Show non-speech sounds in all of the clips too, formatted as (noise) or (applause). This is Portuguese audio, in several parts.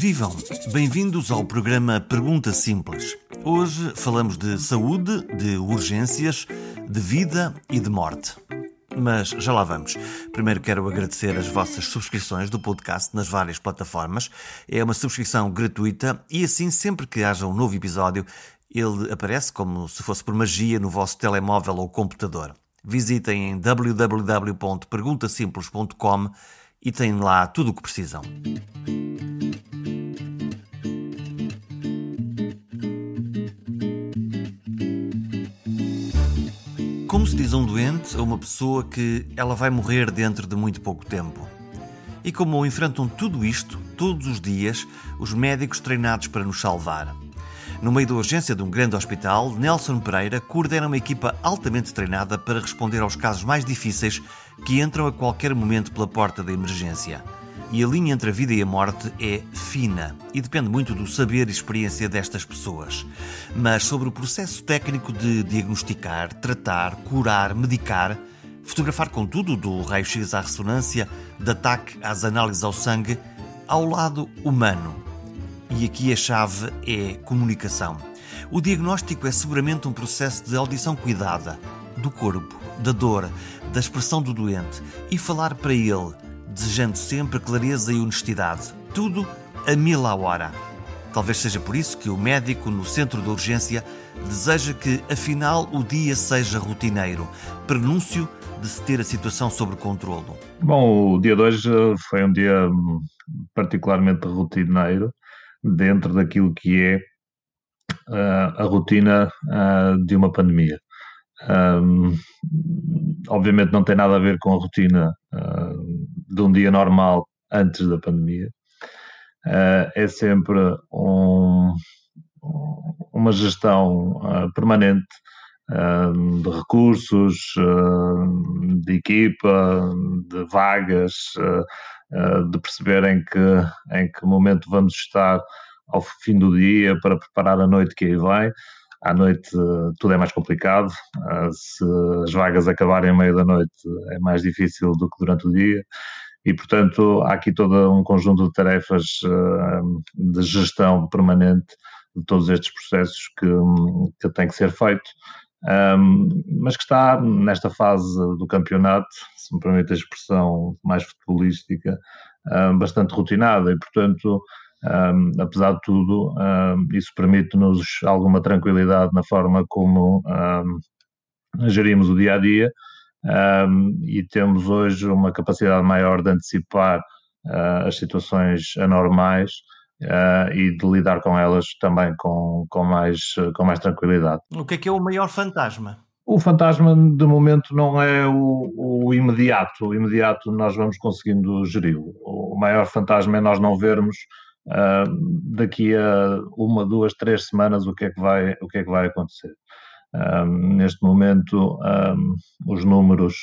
Vivam! Bem-vindos ao programa Pergunta Simples. Hoje falamos de saúde, de urgências, de vida e de morte. Mas já lá vamos. Primeiro quero agradecer as vossas subscrições do podcast nas várias plataformas. É uma subscrição gratuita e assim, sempre que haja um novo episódio, ele aparece como se fosse por magia no vosso telemóvel ou computador. Visitem em www.perguntasimples.com e têm lá tudo o que precisam. Se diz a um doente, a uma pessoa que ela vai morrer dentro de muito pouco tempo. E como enfrentam tudo isto, todos os dias, os médicos treinados para nos salvar. No meio da urgência de um grande hospital, Nelson Pereira coordena uma equipa altamente treinada para responder aos casos mais difíceis que entram a qualquer momento pela porta da emergência. E a linha entre a vida e a morte é fina e depende muito do saber e experiência destas pessoas. Mas sobre o processo técnico de diagnosticar, tratar, curar, medicar, fotografar com tudo, do raio-x à ressonância, de ataque às análises ao sangue, ao lado humano. E aqui a chave é comunicação. O diagnóstico é seguramente um processo de audição cuidada do corpo, da dor, da expressão do doente e falar para ele desejando sempre clareza e honestidade. Tudo a mil à hora. Talvez seja por isso que o médico no centro de urgência deseja que, afinal, o dia seja rotineiro, prenúncio de se ter a situação sob controlo. Bom, o dia de hoje foi um dia particularmente rotineiro, dentro daquilo que é uh, a rotina uh, de uma pandemia. Um, obviamente não tem nada a ver com a rotina uh, de um dia normal antes da pandemia. Uh, é sempre um, uma gestão uh, permanente de recursos, de equipa, de vagas, de perceber em que, em que momento vamos estar ao fim do dia para preparar a noite que aí vai à noite tudo é mais complicado. Ah, se as vagas acabarem à meia da noite é mais difícil do que durante o dia. E, portanto, há aqui todo um conjunto de tarefas ah, de gestão permanente de todos estes processos que, que tem que ser feito, mas que está nesta fase do campeonato, se me permite a expressão mais futebolística, bastante rotinada e, portanto, um, apesar de tudo, um, isso permite-nos alguma tranquilidade na forma como um, gerimos o dia a dia e temos hoje uma capacidade maior de antecipar uh, as situações anormais uh, e de lidar com elas também com, com, mais, com mais tranquilidade. O que é que é o maior fantasma? O fantasma, de momento, não é o, o imediato. O imediato nós vamos conseguindo geri-lo. O maior fantasma é nós não vermos daqui a uma, duas, três semanas o que é que vai, o que é que vai acontecer. Neste momento, os números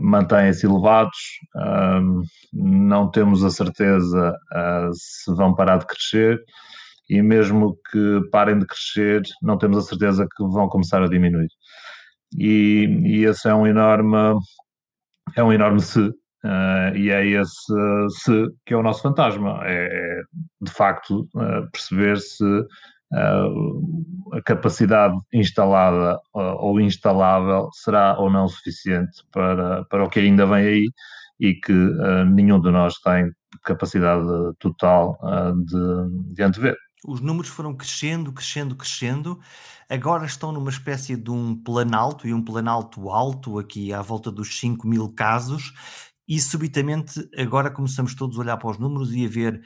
mantêm-se elevados, não temos a certeza uh, se vão parar de crescer e mesmo que parem de crescer, não temos a certeza que vão começar a diminuir. E, e esse é um enorme, é um enorme se, Uh, e é esse se que é o nosso fantasma, é, é de facto uh, perceber se uh, a capacidade instalada ou instalável será ou não suficiente para, para o que ainda vem aí e que nenhum de nós tem capacidade total de, de antever. Os números foram crescendo, crescendo, crescendo. Agora estão numa espécie de um planalto e um planalto alto, aqui à volta dos 5 mil casos e subitamente agora começamos todos a olhar para os números e a ver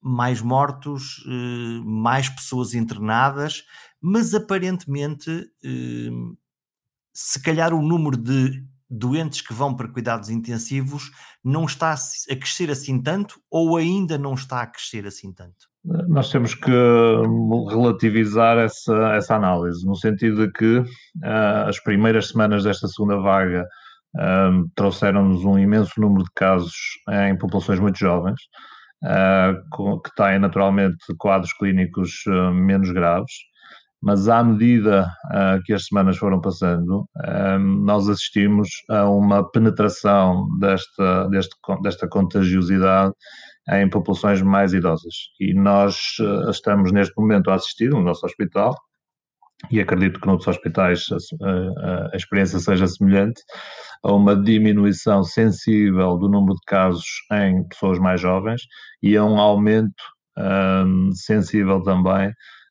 mais mortos, eh, mais pessoas internadas, mas aparentemente, eh, se calhar o número de doentes que vão para cuidados intensivos não está a crescer assim tanto ou ainda não está a crescer assim tanto? Nós temos que hum, relativizar essa, essa análise, no sentido de que uh, as primeiras semanas desta segunda vaga um, trouxeram-nos um imenso número de casos em populações muito jovens, uh, que têm naturalmente quadros clínicos uh, menos graves, mas à medida uh, que as semanas foram passando, um, nós assistimos a uma penetração desta, deste, desta contagiosidade em populações mais idosas. E nós estamos neste momento a assistir no nosso hospital e acredito que noutros hospitais a, a, experiência seja semelhante, a uma diminuição sensível do número de casos em pessoas mais jovens e a um aumento um, sensível também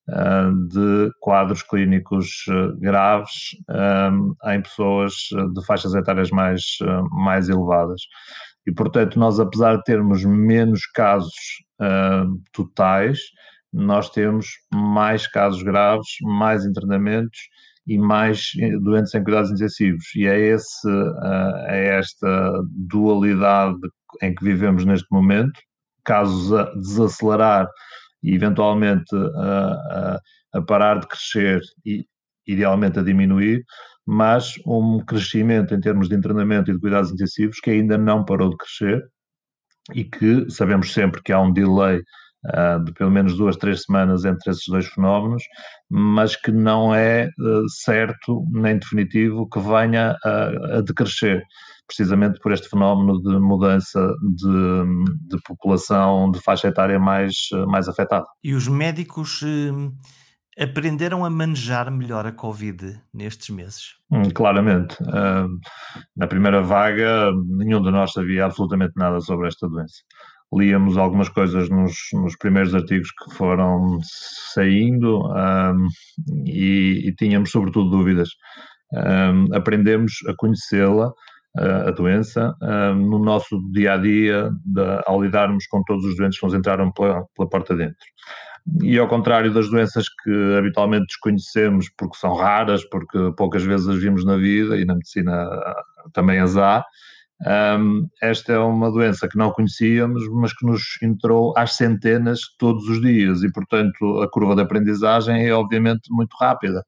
uh, de quadros clínicos uh, graves um, em pessoas de faixas etárias mais, uh, mais elevadas. E, portanto, nós, apesar de termos menos casos totais, nós temos mais casos graves, mais internamentos e mais doentes em cuidados intensivos. E é, esse, é esta dualidade em que vivemos neste momento. Caso desacelerar e eventualmente a, a, a parar de crescer e idealmente a diminuir, mas um crescimento em termos de internamento e de cuidados intensivos que ainda não parou de crescer e que sabemos sempre que há um delay uh, de pelo menos duas, três semanas entre esses dois fenómenos, mas que não é uh, certo nem definitivo que venha a, a decrescer, precisamente por este fenómeno de mudança de, de população de faixa etária mais, mais afetada. E os médicos eh, aprenderam a manejar melhor a Covid nestes meses? Hum, claramente. Uh, na primeira vaga, nenhum de nós sabia absolutamente nada sobre esta doença líamos algumas coisas nos, nos primeiros artigos que foram saindo um, e, e, tínhamos sobretudo dúvidas. Um, aprendemos a conhecê-la, a doença, um, no nosso dia a dia, de, ao lidarmos com todos os doentes que nos entraram pela, pela porta dentro. E ao contrário das doenças que habitualmente desconhecemos porque são raras, porque poucas vezes as vimos na vida e na medicina também as há, um, esta é uma doença que não conhecíamos, mas que nos entrou às centenas todos os dias e, portanto, a curva de aprendizagem é obviamente muito rápida,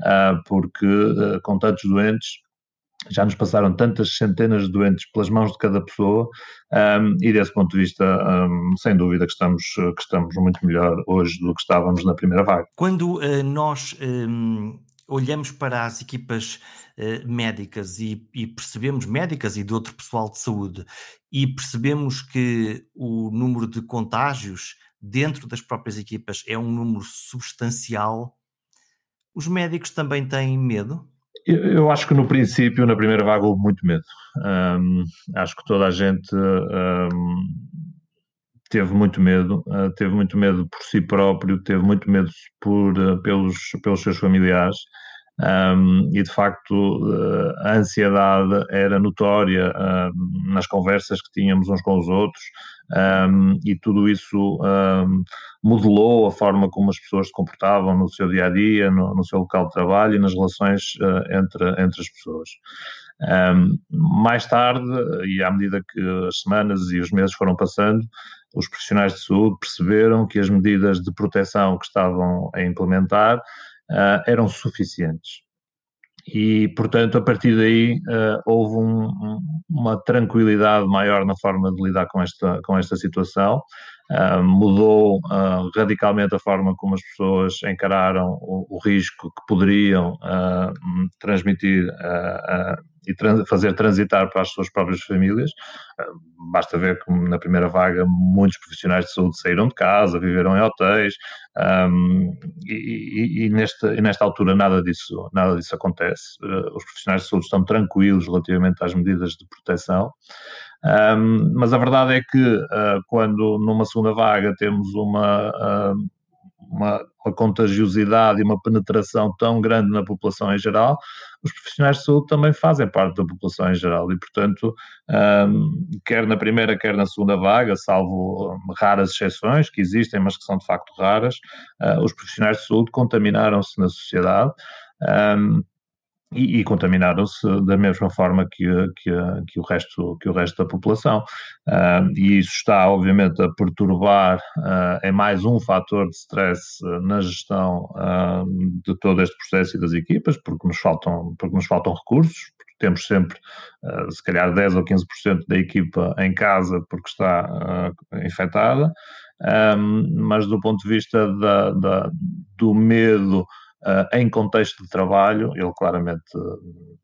uh, porque uh, com tantos doentes já nos passaram tantas centenas de doentes pelas mãos de cada pessoa um, e desse ponto de vista, um, sem dúvida que estamos, que estamos muito melhor hoje do que estávamos na primeira vaga. Quando uh, nós olhamos para as equipas uh, médicas e, e, percebemos, médicas e de outro pessoal de saúde, e percebemos que o número de contágios dentro das próprias equipas é um número substancial, os médicos também têm medo? Eu, eu acho que no princípio, na primeira vaga, houve muito medo. Um, acho que toda a gente um, teve muito medo, uh, teve muito medo por si próprio, teve muito medo por, uh, pelos, pelos seus familiares. Um, e de facto uh, a ansiedade era notória nas conversas que tínhamos uns com os outros um, e tudo isso modelou a forma como as pessoas se comportavam no seu dia a dia, no, no seu local de trabalho e nas relações uh, entre, entre as pessoas. mais tarde, e à medida que as semanas e os meses foram passando, os profissionais de saúde perceberam que as medidas de proteção que estavam a implementar uh, eram suficientes. E, portanto, a partir daí uh, houve um, um, uma tranquilidade maior na forma de lidar com esta, com esta situação. Uh, mudou uh, radicalmente a forma como as pessoas encararam o, o risco que poderiam transmitir e trans, fazer transitar para as suas próprias famílias. Basta ver que na primeira vaga muitos profissionais de saúde saíram de casa, viveram em hotéis, um, e, e, e, e, nesta, altura nada disso, nada disso acontece. Os profissionais de saúde estão tranquilos relativamente às medidas de proteção. Um, mas a verdade é que uh, quando numa segunda vaga temos uma, uh, uma, uma, contagiosidade e uma penetração tão grande na população em geral, os profissionais de saúde também fazem parte da população em geral e, portanto, um, quer na primeira, quer na segunda vaga, salvo raras exceções que existem, mas que são de facto raras, uh, os profissionais de saúde contaminaram-se na sociedade. Um, e, e contaminaram-se da mesma forma que, que, que, o, resto, que o resto da população. Uh, e isso está, obviamente, a perturbar uh, em mais um fator de stress uh, na gestão de todo este processo e das equipas, porque nos faltam, porque nos faltam recursos, temos sempre, se calhar, 10 ou 15% da equipa em casa porque está infectada, mas do ponto de vista da, da, do medo Uh, em contexto de trabalho, ele claramente,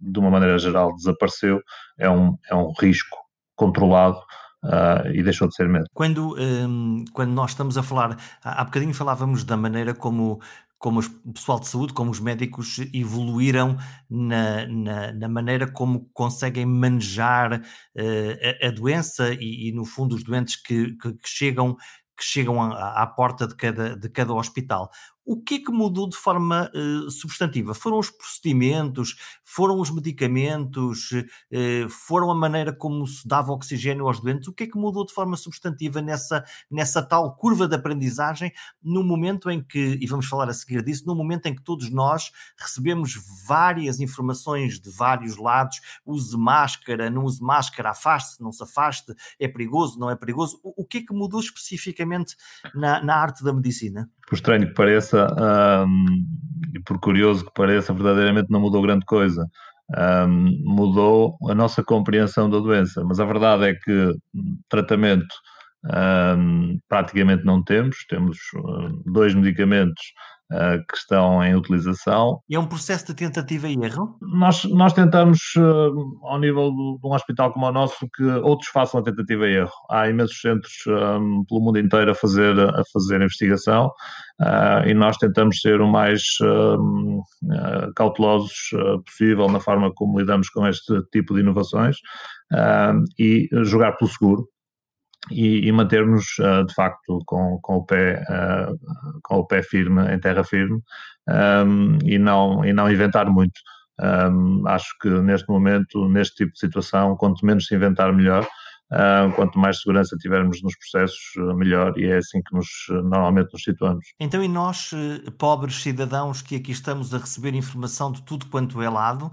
de uma maneira geral, desapareceu. É um, é um risco controlado, uh, e deixou de ser medo. Quando, um, quando nós estamos a falar, há bocadinho falávamos da maneira como como o pessoal de saúde, como os médicos evoluíram na, na, na maneira como conseguem manejar uh, a, a, doença e, e, no fundo, os doentes que, que, que chegam que chegam à, à, porta de cada, de cada hospital. O que é que mudou de forma uh, substantiva? Foram os procedimentos, foram os medicamentos, uh, foram a maneira como se dava oxigênio aos doentes? O que é que mudou de forma substantiva nessa, nessa tal curva de aprendizagem no momento em que, e vamos falar a seguir disso, no momento em que todos nós recebemos várias informações de vários lados, use máscara, não use máscara, afaste-se, não se afaste, é perigoso, não é perigoso. O, o que é que mudou especificamente na, na arte da medicina? por estranho que pareça um, e por curioso que pareça, verdadeiramente não mudou grande coisa. Um, mudou a nossa compreensão da doença, mas a verdade é que tratamento um, praticamente não temos, temos dois medicamentos que estão em utilização. E é um processo de tentativa e erro? Nós, nós tentamos, uh, ao nível do, de um hospital como o nosso, que outros façam a tentativa e erro. Há imensos centros um, pelo mundo inteiro a fazer, a fazer investigação uh, e nós tentamos ser o mais hum, cautelosos possível na forma como lidamos com este tipo de inovações e jogar pelo seguro e, e mantermos uh, de facto com, com, o pé, uh, com o pé firme, em terra firme, um, e, não, e não inventar muito. Um, acho que neste momento, neste tipo de situação, quanto menos se inventar, melhor. Uh, quanto mais segurança tivermos nos processos, melhor, e é assim que nos, normalmente nos situamos. Então, e nós, eh, pobres cidadãos que aqui estamos a receber informação de tudo quanto é lado,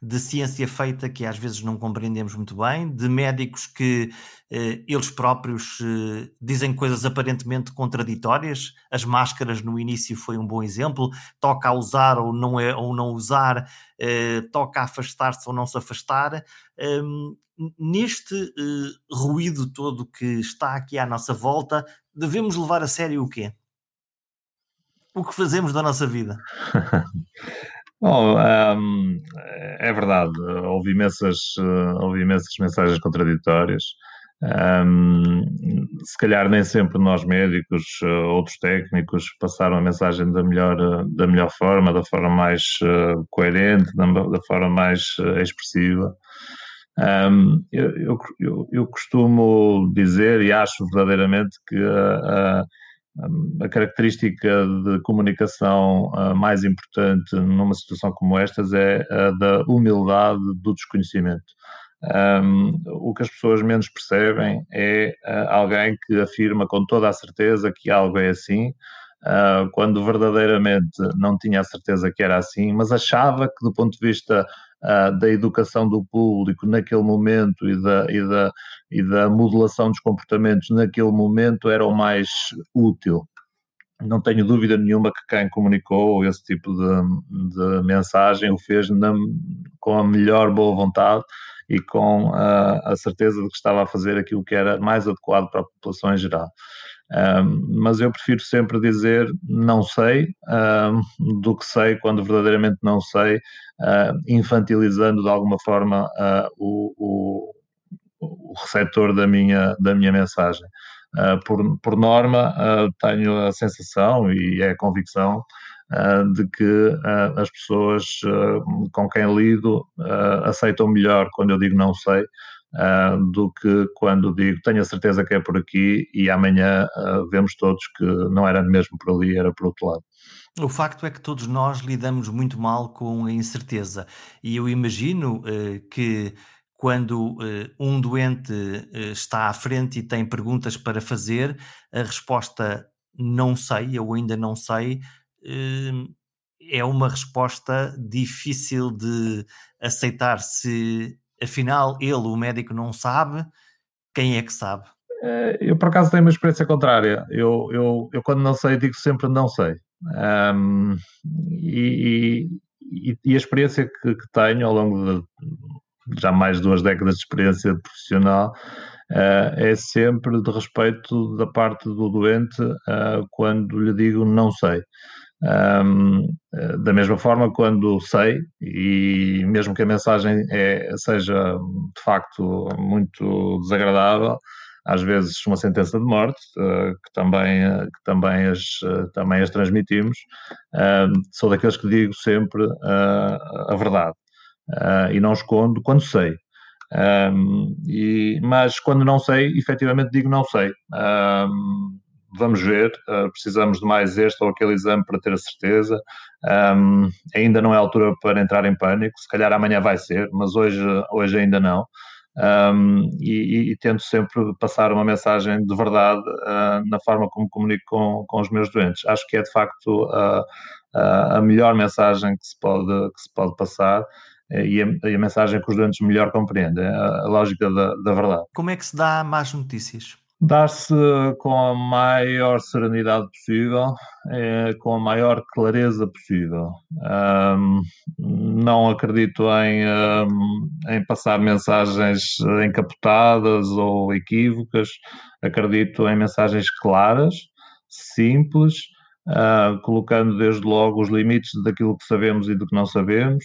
de ciência feita que às vezes não compreendemos muito bem, de médicos que eh, eles próprios eh, dizem coisas aparentemente contraditórias. As máscaras no início foi um bom exemplo. Toca a usar ou não, é, ou não usar, eh, toca a afastar-se ou não se afastar. Ehm, neste eh, ruído todo que está aqui à nossa volta, devemos levar a sério o quê? O que fazemos da nossa vida? (laughs) Bom, um, é verdade, houve imensas, uh, houve imensas mensagens contraditórias. Um, se calhar nem sempre nós médicos, uh, outros técnicos, passaram a mensagem da melhor, da melhor forma, da forma mais coerente, da, forma mais expressiva. Um, eu, eu, eu, costumo dizer e acho verdadeiramente que característica de comunicação mais importante numa situação como estas é a da humildade do desconhecimento. Um, o que as pessoas menos percebem é uh, alguém que afirma com toda a certeza que algo é assim, uh, quando verdadeiramente não tinha a certeza que era assim, mas achava que, do ponto de vista uh, da educação do público naquele momento e da, e, da, e da modelação dos comportamentos naquele momento era o mais útil. Não tenho dúvida nenhuma que quem comunicou esse tipo de, de mensagem o fez na, com a melhor boa vontade e com a, a certeza de que estava a fazer aquilo que era mais adequado para a população em geral. Um, mas eu prefiro sempre dizer não sei um, do que sei quando verdadeiramente não sei, uh, infantilizando de alguma forma uh, o, o, o, receptor da minha, da minha mensagem. Uh, por, por norma, tenho a sensação e é a convicção de que as pessoas com quem lido aceitam melhor quando eu digo não sei uh, do que quando digo tenho a certeza que é por aqui e amanhã uh, vemos todos que não era mesmo por ali, era por outro lado. O facto é que todos nós lidamos muito mal com a incerteza e eu imagino uh, que quando um doente está à frente e tem perguntas para fazer, a resposta não sei ou ainda não sei é uma resposta difícil de aceitar se afinal ele, o médico, não sabe, quem é que sabe? Eh, eu, por acaso, tenho uma experiência contrária. Eu, eu, eu quando não sei, digo sempre não sei. Um, e, e, e, a experiência que, que, tenho ao longo de já mais de duas décadas de experiência profissional uh, é sempre de respeito da parte do doente uh, quando lhe digo não sei. Um, da mesma forma, quando sei, e mesmo que a mensagem é, seja de facto muito desagradável, às vezes uma sentença de morte, que, também, que também, as, também as transmitimos. sou daqueles que digo sempre a verdade e não escondo quando sei. Um, e, mas quando não sei, efetivamente digo não sei. Um, vamos ver, uh, precisamos de mais este ou aquele exame para ter a certeza. Um, ainda não é altura para entrar em pânico, se calhar amanhã vai ser, mas hoje, hoje ainda não. Um, e, e, tento sempre passar uma mensagem de verdade uh, na forma como comunico com, com os meus doentes. Acho que é de facto uh, a melhor mensagem que se pode, que se pode passar eh, e a, e a, mensagem que os doentes melhor compreendem, a, a lógica da, da, verdade. Como é que se dá más notícias? Dá-se com a maior serenidade possível, é, com a maior clareza possível. Um, não acredito em, um, em passar mensagens encapotadas ou equívocas, acredito em mensagens claras, simples, uh, colocando desde logo os limites daquilo que sabemos e do que não sabemos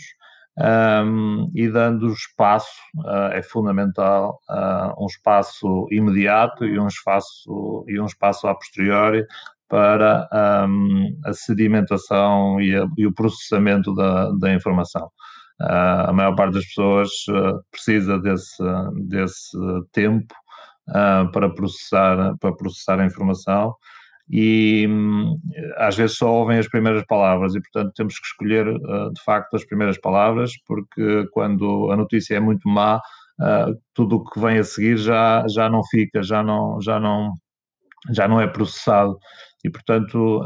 um, e dando espaço, uh, é fundamental, uh, um espaço imediato e um espaço, e um espaço a posteriori para um, a sedimentação e, a, e, o processamento da, da informação. Uh, a maior parte das pessoas precisa desse, desse tempo para, processar, para processar a informação e hum, às vezes só ouvem as primeiras palavras e, portanto, temos que escolher uh, de facto as primeiras palavras, porque quando a notícia é muito má, uh, tudo o que vem a seguir já, já não fica, já não, já, não, já não é processado. E, portanto,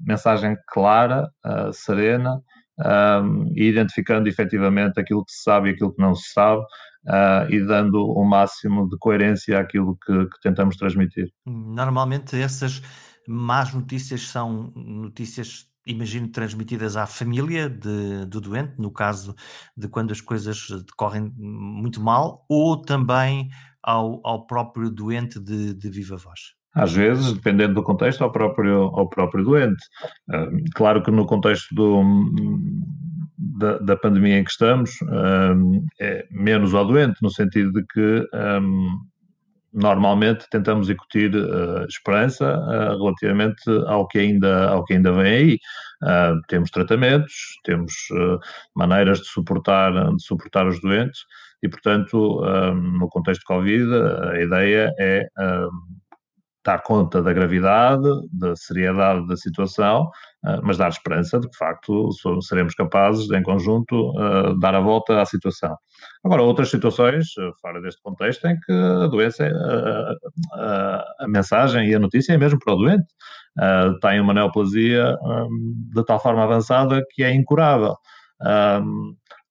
mensagem clara, serena, um, e identificando efetivamente aquilo que se sabe e aquilo que não se sabe, uh, e dando o máximo de coerência àquilo que, que tentamos transmitir. Normalmente essas más notícias são notícias imagino, transmitidas à família de, do doente, no caso de quando as coisas decorrem muito mal, ou também ao, ao próprio doente de, de viva voz? Às vezes, dependendo do contexto, ao próprio, ao próprio doente. Claro que no contexto do, da, da, pandemia em que estamos, um, é menos ao doente, no sentido de que um, normalmente tentamos incutir esperança relativamente ao que, ainda, ao que ainda vem aí. Temos tratamentos, temos maneiras de suportar, de suportar os doentes e, portanto, no contexto de Covid, a ideia é dar conta da gravidade, da seriedade da situação, ah, mas dar esperança de que, de facto, seremos capazes, em conjunto, ah, dar a volta à situação. Agora, outras situações, ah, fora deste contexto, em que a doença, a, mensagem e a notícia é mesmo para o doente. Tem uma neoplasia de tal forma avançada que é incurável.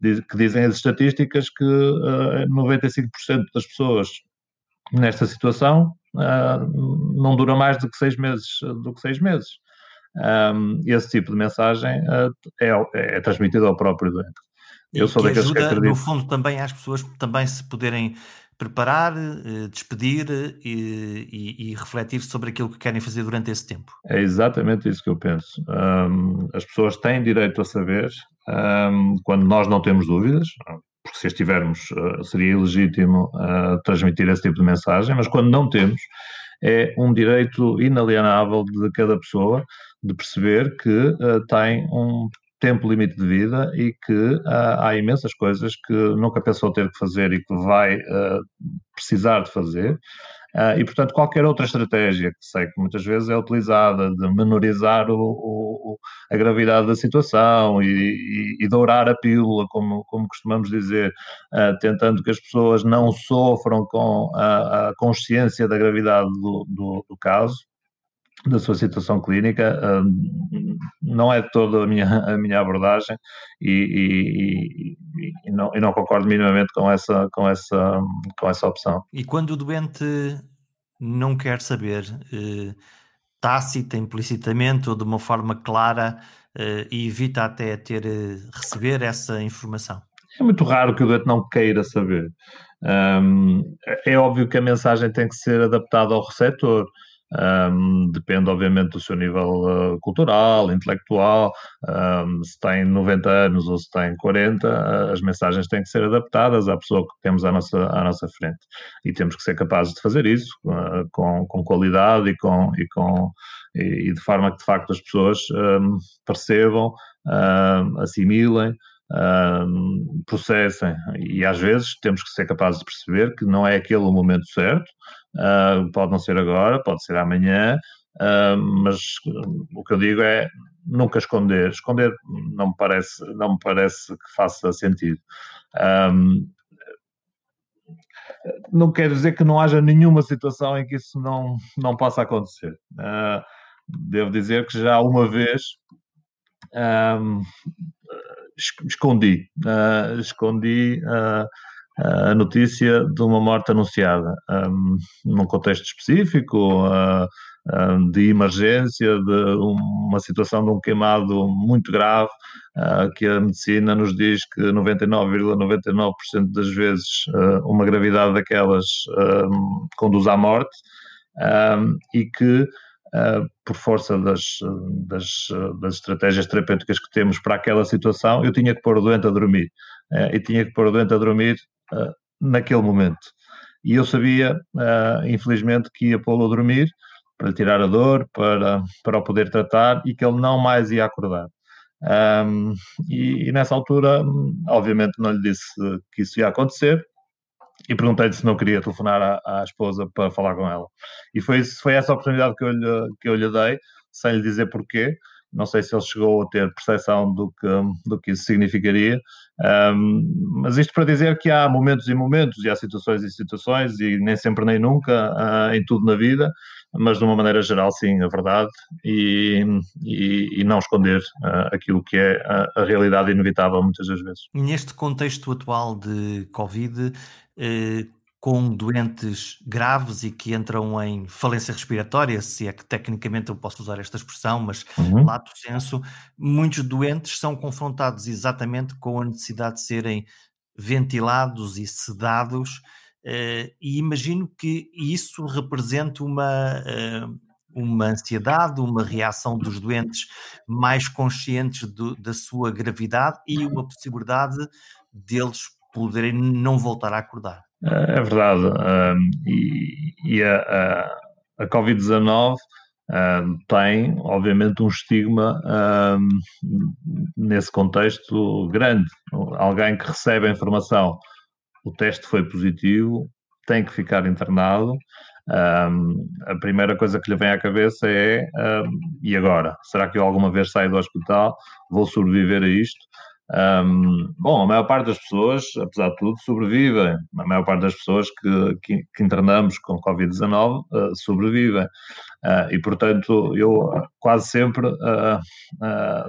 Que dizem as estatísticas que 95% das pessoas nesta situação uh, não dura mais do que seis meses. Do que seis meses. Um, esse tipo de mensagem uh, é, é transmitido ao próprio doente. Eu sou daqueles ajuda, que acredito. No fundo, também às pessoas também se poderem preparar, eh, despedir e, e, e, refletir sobre aquilo que querem fazer durante esse tempo. É exatamente isso que eu penso. Um, as pessoas têm direito a saber um, quando nós não temos dúvidas porque se estivermos uh, seria ilegítimo uh, transmitir esse tipo de mensagem, mas quando não temos, é um direito inalienável de cada pessoa de perceber que uh, tem um tempo limite de vida e que há imensas coisas que nunca pensou ter que fazer e que vai precisar de fazer Uh, e, portanto, qualquer outra estratégia que sei que muitas vezes é utilizada de menorizar o, o, a gravidade da situação e, e, e, dourar a pílula, como, como costumamos dizer, uh, tentando que as pessoas não sofram com a, a consciência da gravidade do, do, do caso, da sua situação clínica, uh, não é toda a minha, a minha abordagem e, e, e, não, e não concordo minimamente com essa, com, essa, com essa opção. E quando o doente não quer saber, eh, tácita, implicitamente ou de uma forma clara, eh, e evita até ter eh, receber essa informação? É muito raro que o doente não queira saber. Um, é óbvio que a mensagem tem que ser adaptada ao receptor um, depende, obviamente, do seu nível uh, cultural, intelectual, um, se tem 90 anos ou se tem 40, uh, as mensagens têm que ser adaptadas à pessoa que temos à nossa, à nossa frente. E temos que ser capazes de fazer isso uh, com, com qualidade e, com, e, com, e, e de forma que, de facto, as pessoas um, percebam, assimilem processem. E às vezes temos que ser capazes de perceber que não é aquele o momento certo, uh, pode não ser agora, pode ser amanhã, uh, mas o que eu digo é nunca esconder. Esconder não me parece, não me parece que faça sentido. Um, não quer dizer que não haja nenhuma situação em que isso não, não possa acontecer. Uh, devo dizer que já uma vez um, escondi, escondi a notícia de uma morte anunciada, um, num contexto específico, uh, de emergência, de uma situação de um queimado muito grave, que a medicina nos diz que 99,99% ,99 das vezes uma gravidade daquelas conduz à morte, e que uh, por força das, das, das, estratégias terapêuticas que temos para aquela situação, eu tinha que pôr o doente a dormir. Uh, e tinha que pôr o doente a dormir uh, naquele momento. E eu sabia, infelizmente, que ia pô-lo a dormir para lhe tirar a dor, para, para o poder tratar e que ele não mais ia acordar. Um, e, e, nessa altura, obviamente, não lhe disse que isso ia acontecer, e perguntei-lhe se não queria telefonar à, à, esposa para falar com ela. E foi, foi essa oportunidade que eu, lhe, que eu lhe dei, sem lhe dizer porquê. Não sei se ele chegou a ter percepção do que, do que isso significaria, um, mas isto para dizer que há momentos e momentos, e há situações e situações, e nem sempre nem nunca, uh, em tudo na vida, mas de uma maneira geral, sim, a verdade, e, e, e não esconder uh, aquilo que é a, a, realidade inevitável muitas das vezes. Neste contexto atual de Covid, eh, com doentes graves e que entram em falência respiratória, se é que tecnicamente eu posso usar esta expressão, mas uhum. lato senso, muitos doentes são confrontados exatamente com a necessidade de serem ventilados e sedados, eh, e imagino que isso represente uma, eh, uma ansiedade, uma reação dos doentes mais conscientes do, da sua gravidade e uma possibilidade deles poderem não voltar a acordar. É, verdade. E, e a, a, a Covid-19 um, tem, obviamente, um estigma nesse contexto grande. Alguém que recebe a informação, o teste foi positivo, tem que ficar internado. A primeira coisa que lhe vem à cabeça é: e agora? Será que eu alguma vez saio do hospital? Vou sobreviver a isto? Um, bom, a maior parte das pessoas, apesar de tudo, sobrevivem. A maior parte das pessoas que, que, que internamos com Covid-19 uh, sobrevivem. Uh, e, portanto, eu quase sempre uh,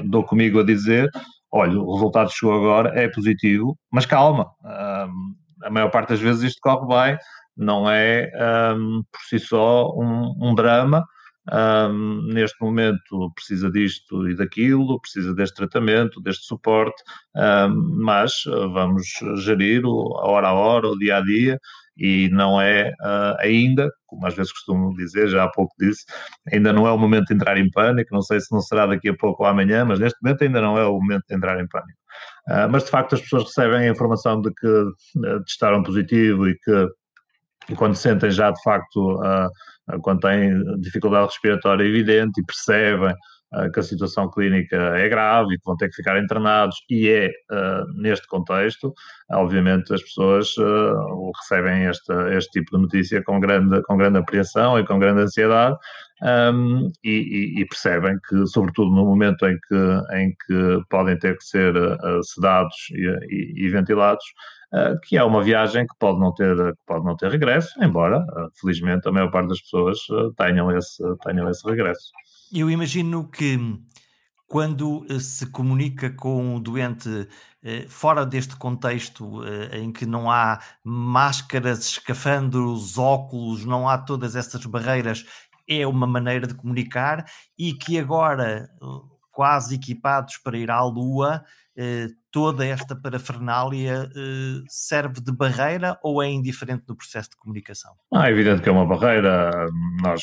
dou comigo a dizer: olha, o resultado chegou agora, é positivo, mas calma. a maior parte das vezes isto corre bem, não é um, por si só um, um drama um, neste momento precisa disto e daquilo, precisa deste tratamento, deste suporte, um, mas ah, vamos gerir o, a hora a hora, o dia a dia, e não é uh, ainda, como às vezes costumo dizer, já há pouco disse, ainda não é o momento de entrar em pânico, não sei se não será daqui a pouco ou amanhã, mas neste momento ainda não é o momento de entrar em pânico. Uh, mas de facto as pessoas recebem a informação de que uh, testaram positivo e que quando sentem já de facto quando têm dificuldade respiratória evidente e percebem que a situação clínica é grave e que vão ter que ficar internados, e é uh, neste contexto, obviamente as pessoas uh, recebem este tipo de notícia com grande, com grande apreensão e com grande ansiedade. Um, e, e, percebem que, sobretudo no momento em que, em que podem ter que ser sedados e, e, e ventilados, eh, que é uma viagem que pode não ter, que pode não ter regresso, embora, eh, felizmente, a maior parte das pessoas tenham esse, tenham esse regresso. Eu imagino que quando se comunica com o doente fora deste contexto em que não há máscaras, escafandros, óculos, não há todas essas barreiras, é uma maneira de comunicar e que agora, quase equipados para ir à Lua, eh, toda esta parafernália eh, serve de barreira ou é indiferente no processo de comunicação? Ah, é evidente que é uma barreira. Nós,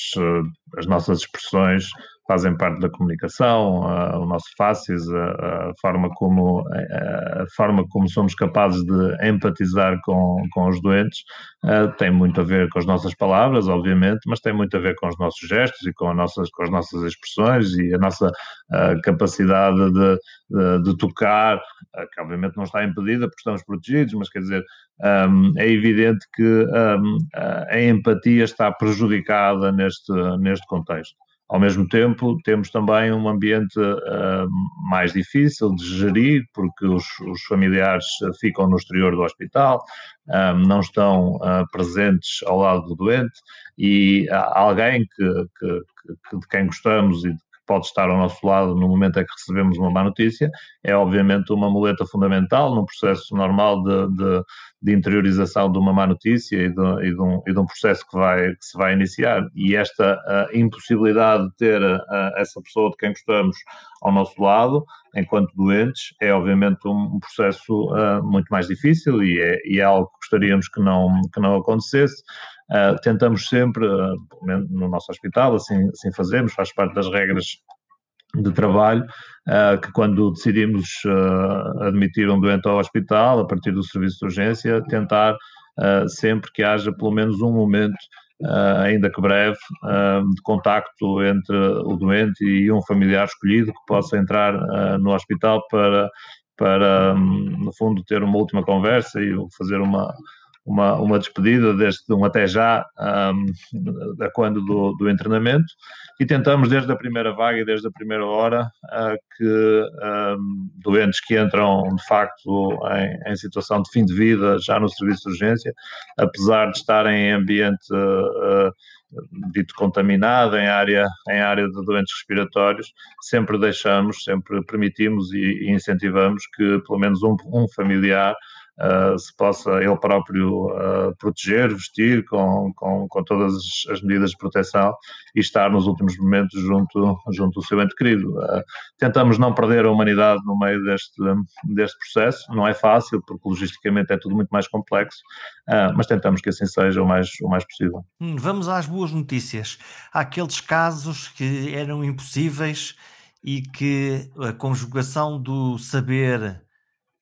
as nossas expressões fazem parte da comunicação, o nosso fáceis, a, a, forma como, a, forma como somos capazes de empatizar com, com os doentes, uh, tem muito a ver com as nossas palavras, obviamente, mas tem muito a ver com os nossos gestos e com, nossas, com as nossas expressões e a nossa uh, capacidade de, de, de tocar, uh, que obviamente não está impedida porque estamos protegidos, mas quer dizer, um, é evidente que um, a empatia está prejudicada neste, neste contexto. Ao mesmo tempo, temos também um ambiente uh, mais difícil de gerir, porque os, os, familiares ficam no exterior do hospital, uh, não estão uh, presentes ao lado do doente, e alguém que, que, que, de quem gostamos e pode estar ao nosso lado no momento em que recebemos uma má notícia, é obviamente uma muleta fundamental num processo normal de, de, de interiorização de uma má notícia e de, e de, um, e um, processo que, vai, que se vai iniciar. E esta impossibilidade de ter essa pessoa de quem gostamos ao nosso lado, enquanto doentes, é obviamente um, processo uh, muito mais difícil e é, e é, algo que gostaríamos que não, que não acontecesse. Uh, tentamos sempre, uh, no nosso hospital, assim, assim fazemos, faz parte das regras de trabalho, uh, que quando decidimos admitir um doente ao hospital, a partir do serviço de urgência, tentar sempre que haja pelo menos um momento Uh, ainda que breve, uh, de contacto entre o doente e um familiar escolhido que possa entrar uh, no hospital para, para um, no fundo, ter uma última conversa e fazer uma, uma, uma despedida desde um até já um, quando do, do internamento e tentamos desde a primeira vaga e desde a primeira hora uh, que um, doentes que entram de facto em, em, situação de fim de vida já no serviço de urgência, apesar de estarem em ambiente uh, dito contaminado em área, em área de doentes respiratórios, sempre deixamos, sempre permitimos e, e incentivamos que pelo menos um, um familiar se possa ele próprio uh, proteger, vestir com, com, com todas as medidas de proteção e estar nos últimos momentos junto, junto do seu ente querido. Uh, tentamos não perder a humanidade no meio deste, deste processo, não é fácil, porque logisticamente é tudo muito mais complexo, mas tentamos que assim seja o mais, o mais possível. Hum, vamos às boas notícias. Há aqueles casos que eram impossíveis e que a conjugação do saber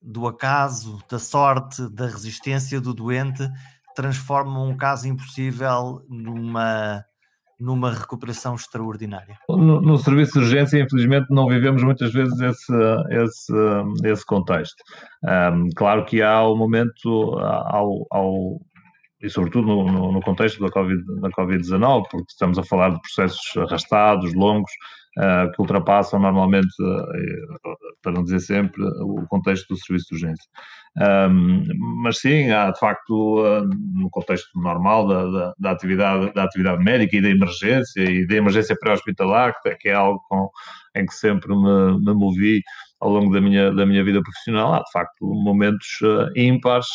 do acaso, da sorte, da resistência do doente, transformam um caso impossível numa, numa recuperação extraordinária. No, no, serviço de urgência, infelizmente, não vivemos muitas vezes esse, esse, esse contexto. Um, claro que há o momento, ao, ao e sobretudo no, no, contexto da Covid-19, da COVID porque estamos a falar de processos arrastados, longos, uh, que ultrapassam normalmente, uh, para não dizer sempre, o contexto do serviço de urgência. Mas sim, há de facto, no contexto normal da, da, da, atividade, da atividade médica e da emergência, e da emergência pré-hospitalar, que, é algo com, em que sempre me, me movi ao longo da minha, da minha vida profissional, há de facto momentos ímpares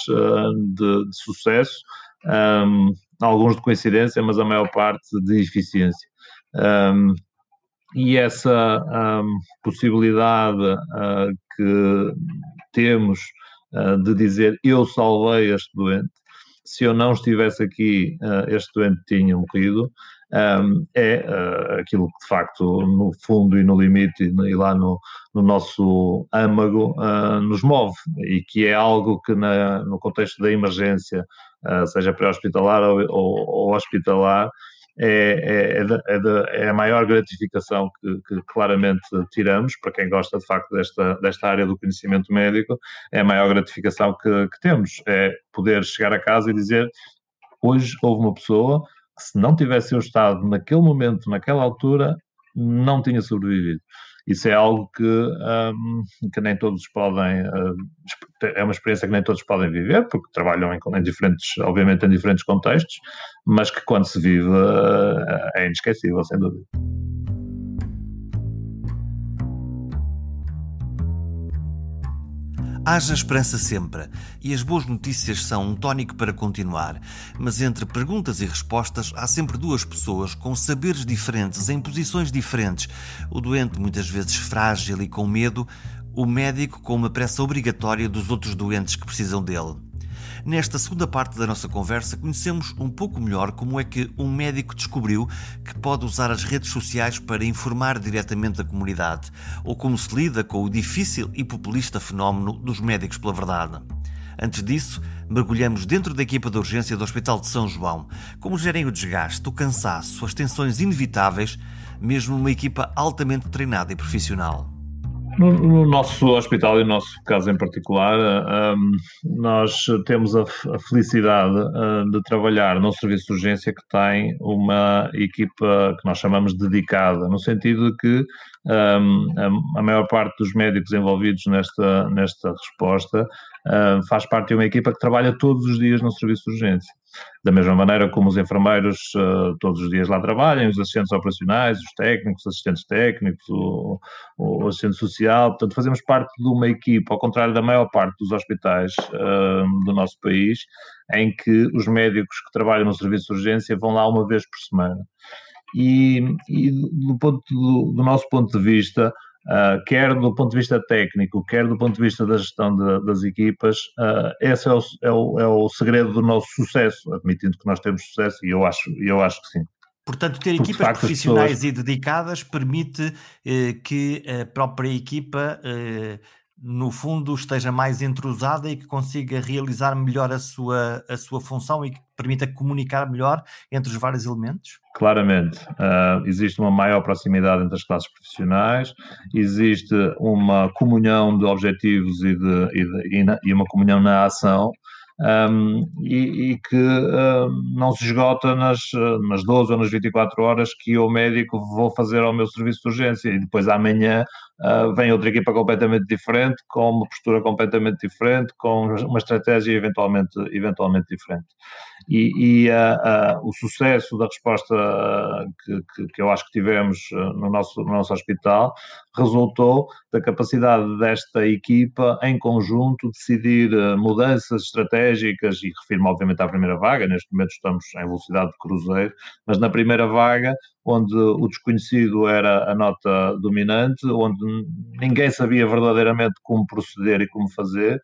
de, de sucesso, alguns de coincidência, mas a maior parte de eficiência. Um, e essa um, possibilidade uh, que temos uh, de dizer eu salvei este doente, se eu não estivesse aqui, uh, este doente tinha morrido, um, é aquilo que de facto no fundo e no limite e lá no, no nosso âmago nos move e que é algo que na, no contexto da emergência, seja pré-hospitalar ou, ou, ou hospitalar, é, é, é, é, é, a maior gratificação que, que, claramente tiramos, para quem gosta de facto desta, desta área do conhecimento médico, é a maior gratificação que, que temos, é poder chegar a casa e dizer hoje houve uma pessoa que se não tivesse eu estado naquele momento, naquela altura, não tinha sobrevivido. Isso é algo que, um, que nem todos podem, uh, é uma experiência que nem todos podem viver, porque trabalham em, em, diferentes, obviamente em diferentes contextos, mas que quando se vive uh, é inesquecível, sem dúvida. Haja esperança sempre, e as boas notícias são um tónico para continuar. Mas entre perguntas e respostas há sempre duas pessoas com saberes diferentes, em posições diferentes. O doente, muitas vezes frágil e com medo, o médico com uma pressa obrigatória dos outros doentes que precisam dele. Nesta segunda parte da nossa conversa, conhecemos um pouco melhor como é que um médico descobriu que pode usar as redes sociais para informar diretamente a comunidade, ou como se lida com o difícil e populista fenómeno dos médicos pela verdade. Antes disso, mergulhamos dentro da equipa de urgência do Hospital de São João. Como gerem o desgaste, o cansaço, as tensões inevitáveis, mesmo uma equipa altamente treinada e profissional. No, no, nosso hospital e no nosso caso em particular, um, nós temos a, a felicidade uh, de trabalhar num serviço de urgência que tem uma equipa que nós chamamos dedicada, no sentido de que um, a, a, maior parte dos médicos envolvidos nesta, nesta resposta uh, faz parte de uma equipa que trabalha todos os dias no serviço de urgência. Da mesma maneira como os enfermeiros uh, todos os dias lá trabalham, os assistentes operacionais, os técnicos, os assistentes técnicos, o, o, assistente social, portanto fazemos parte de uma equipa, ao contrário da maior parte dos hospitais uh, do nosso país, em que os médicos que trabalham no serviço de urgência vão lá uma vez por semana. E, e do, ponto, do, do nosso ponto de vista, Uh, quer do ponto de vista técnico, quer do ponto de vista da gestão de, das equipas, uh, esse é o, é, o, é o, segredo do nosso sucesso, admitindo que nós temos sucesso, e eu acho, eu acho que sim. Portanto, ter Porque, equipas profissionais pessoas... e dedicadas permite eh, que a própria equipa eh, no fundo esteja mais entrosada e que consiga realizar melhor a sua, a sua função e que permita comunicar melhor entre os vários elementos? Claramente. Uh, existe uma maior proximidade entre as classes profissionais, existe uma comunhão de objetivos e, de, e, de, e, na, e uma comunhão na ação um, e, e, que uh, não se esgota nas, nas 12 ou nas 24 horas que eu, médico, vou fazer ao meu serviço de urgência e depois amanhã uh, vem outra equipa completamente diferente, com uma postura completamente diferente, com uma estratégia eventualmente, eventualmente diferente. E, e uh, uh, o sucesso da resposta que, que, que, eu acho que tivemos no nosso, no nosso hospital resultou da capacidade desta equipa, em conjunto, decidir mudanças estratégicas, e refiro-me obviamente à primeira vaga, neste momento estamos em velocidade de cruzeiro, mas na primeira vaga onde o desconhecido era a nota dominante, onde ninguém sabia verdadeiramente como proceder e como fazer.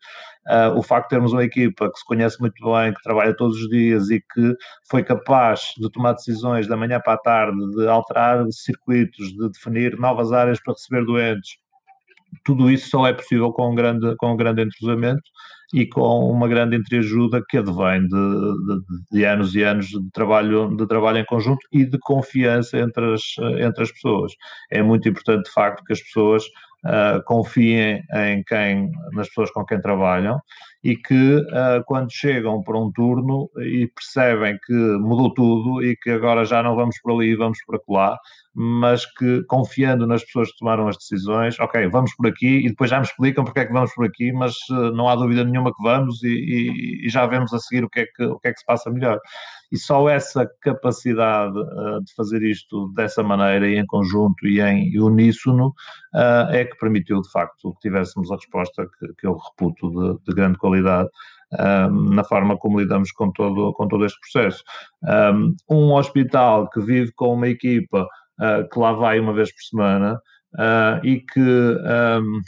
Uh, o facto de termos uma equipa que se conhece muito bem, que trabalha todos os dias e que foi capaz de tomar decisões da manhã para a tarde, de alterar circuitos, de definir novas áreas para receber doentes, tudo isso só é possível com um grande, com um grande entrosamento e com uma grande entreajuda que advém de, de, de, anos e anos de trabalho, de trabalho em conjunto e de confiança entre as, entre as pessoas. É muito importante, de facto, que as pessoas uh, confiem em quem, nas pessoas com quem trabalham e que uh, quando chegam para um turno e percebem que mudou tudo e que agora já não vamos por ali, vamos por lá, mas que confiando nas pessoas que tomaram as decisões, ok, vamos por aqui e depois já me explicam porque é que vamos por aqui, mas uh, não há dúvida nenhuma que vamos e, e, e, já vemos a seguir o que, é que, o que é que se passa melhor. E só essa capacidade uh, de fazer isto dessa maneira e em conjunto e em uníssono uh, é que permitiu de facto que tivéssemos a resposta que, que eu reputo de, de grande qualidade um, na forma como lidamos com todo, com todo este processo. Um, um hospital que vive com uma equipa uh, que lá vai uma vez por semana uh, e que um,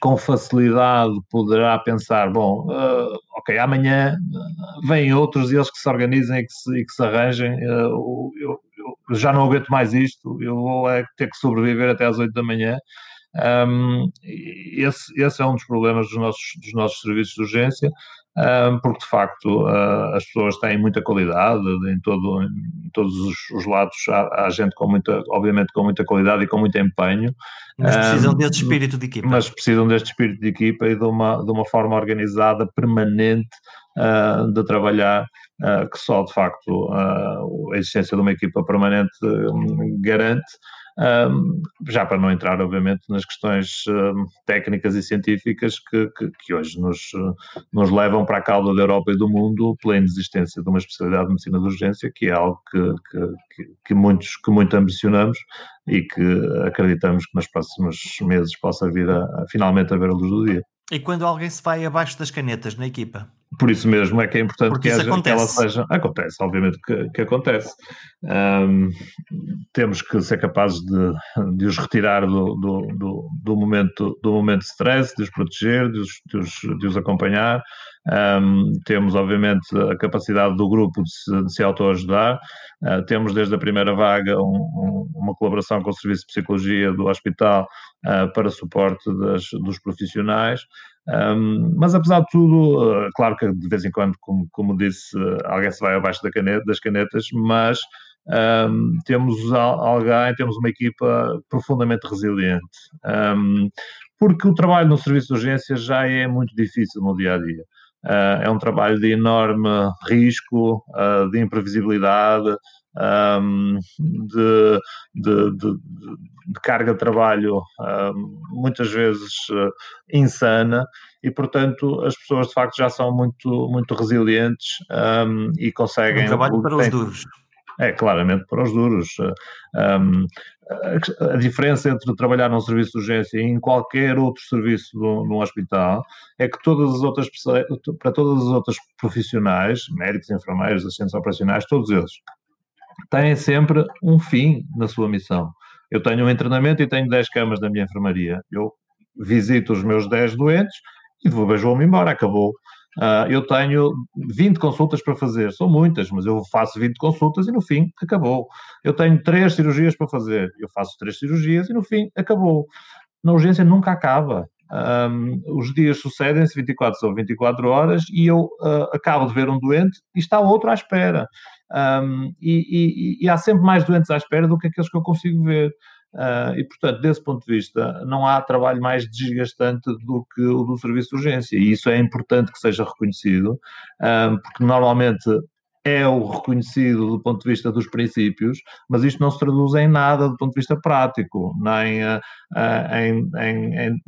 com facilidade poderá pensar, bom, uh, ok, amanhã vêm outros e eles que se organizem e que se, e que se arranjem, eu, eu, eu, já não aguento mais isto, eu vou é ter que sobreviver até às 8 da manhã, um, esse, esse, é um dos problemas dos nossos, dos nossos serviços de urgência, um, porque de facto uh, as pessoas têm muita qualidade em, todo, em todos os, os lados. Há, há, gente com muita, obviamente, com muita qualidade e com muito empenho. Mas precisam um, deste espírito de equipa. Mas precisam deste espírito de equipa e de uma, de uma forma organizada, permanente uh, de trabalhar. Uh, que só de facto a existência de uma equipa permanente um, garante um, já para não entrar, obviamente, nas questões um, técnicas e científicas que, que, que, hoje nos, nos levam para a cauda da Europa e do mundo pela inexistência de uma especialidade de medicina de urgência, que é algo que, que, que, muitos, que muito ambicionamos e que acreditamos que nos próximos meses possa vir a, a finalmente a ver a luz do dia. E quando alguém se vai abaixo das canetas na equipa? Por isso mesmo é que é importante que, haja, que, ela seja. Acontece, obviamente que, que acontece. Um, temos que ser capazes de, de os retirar do, do, do, do, momento, do momento de stress, de os proteger, de os, de os, de os acompanhar. Um, temos, obviamente, a capacidade do grupo de se, de se autoajudar. Uh, temos, desde a primeira vaga, um, um, uma colaboração com o Serviço de Psicologia do hospital uh, para suporte das, dos profissionais. Um, mas apesar de tudo, uh, claro que de vez em quando, como, como disse, uh, alguém se vai abaixo da caneta, das canetas, mas um, temos alguém, temos uma equipa profundamente resiliente. Um, porque o trabalho no serviço de urgência já é muito difícil no dia a dia. Uh, é um trabalho de enorme risco, de imprevisibilidade, um, de, de, de, de, carga de trabalho um, muitas vezes uh, insana e, portanto, as pessoas de facto já são muito, muito resilientes um, e conseguem. Um trabalho para os duros. É, claramente para os duros. Um, a, diferença entre trabalhar num serviço de urgência e em qualquer outro serviço num hospital é que todas as outras para todas as outras profissionais, médicos, enfermeiros, assistentes operacionais, todos eles têm sempre um fim na sua missão. Eu tenho um internamento e tenho 10 camas na minha enfermaria. Eu visito os meus 10 doentes e vou-me embora, acabou. Uh, eu tenho 20 consultas para fazer, são muitas, mas eu faço 20 consultas e no fim acabou. Eu tenho 3 cirurgias para fazer, eu faço 3 cirurgias e no fim acabou. Na urgência nunca acaba. Um, os dias sucedem-se 24 ou 24 horas e eu uh, acabo de ver um doente e está outro à espera. Um, e, e, e, há sempre mais doentes à espera do que aqueles que eu consigo ver. Uh, e, portanto, desse ponto de vista, não há trabalho mais desgastante do que o do serviço de urgência. E isso é importante que seja reconhecido, um, porque normalmente é o reconhecido do ponto de vista dos princípios, mas isto não se traduz em nada do ponto de vista prático, nem uh, uh, em, em, em,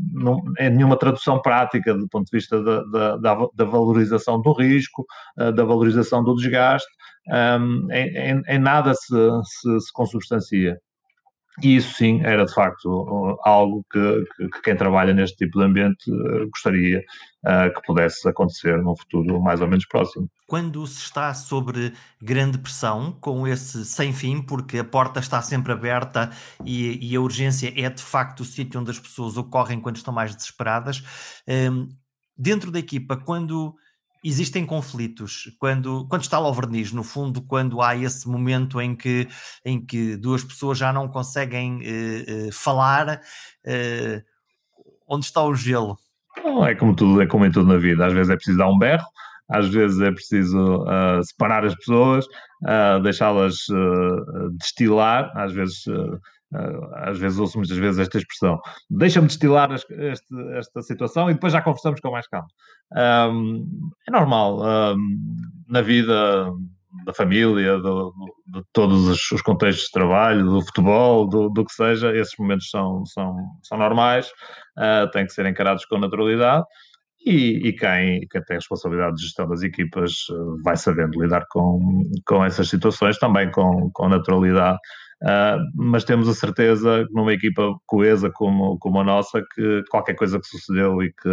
em, nenhuma tradução prática do ponto de vista da, da, da valorização do risco, uh, da valorização do desgaste, um, em, nada se, se, se consubstancia. E isso sim era de facto algo que, que, que quem trabalha neste tipo de ambiente uh, gostaria uh, que pudesse acontecer num futuro mais ou menos próximo. Quando se está sobre grande pressão, com esse sem fim, porque a porta está sempre aberta e, e a urgência é de facto o sítio onde as pessoas ocorrem quando estão mais desesperadas, um, dentro da equipa, quando existem conflitos quando, quando está lá o verniz, no fundo, quando há esse momento em que, em que duas pessoas já não conseguem uh, uh, falar, uh, onde está o gelo? é como tudo, é como em tudo na vida, às vezes é preciso dar um berro, às vezes é preciso separar as pessoas, deixá-las destilar, às vezes às vezes ouço muitas vezes esta expressão, deixa-me destilar este, esta situação e depois já conversamos com mais calma. Um, é normal, um, na vida da família, do, de todos os contextos de trabalho, do futebol, do, do que seja, esses momentos são, são, são normais, uh, têm que ser encarados com naturalidade. E, e quem, quem, tem responsabilidade de gestão das equipas vai sabendo lidar com, com essas situações também com, com naturalidade Uh, mas temos a certeza, numa equipa coesa como, como a nossa, que qualquer coisa que sucedeu e que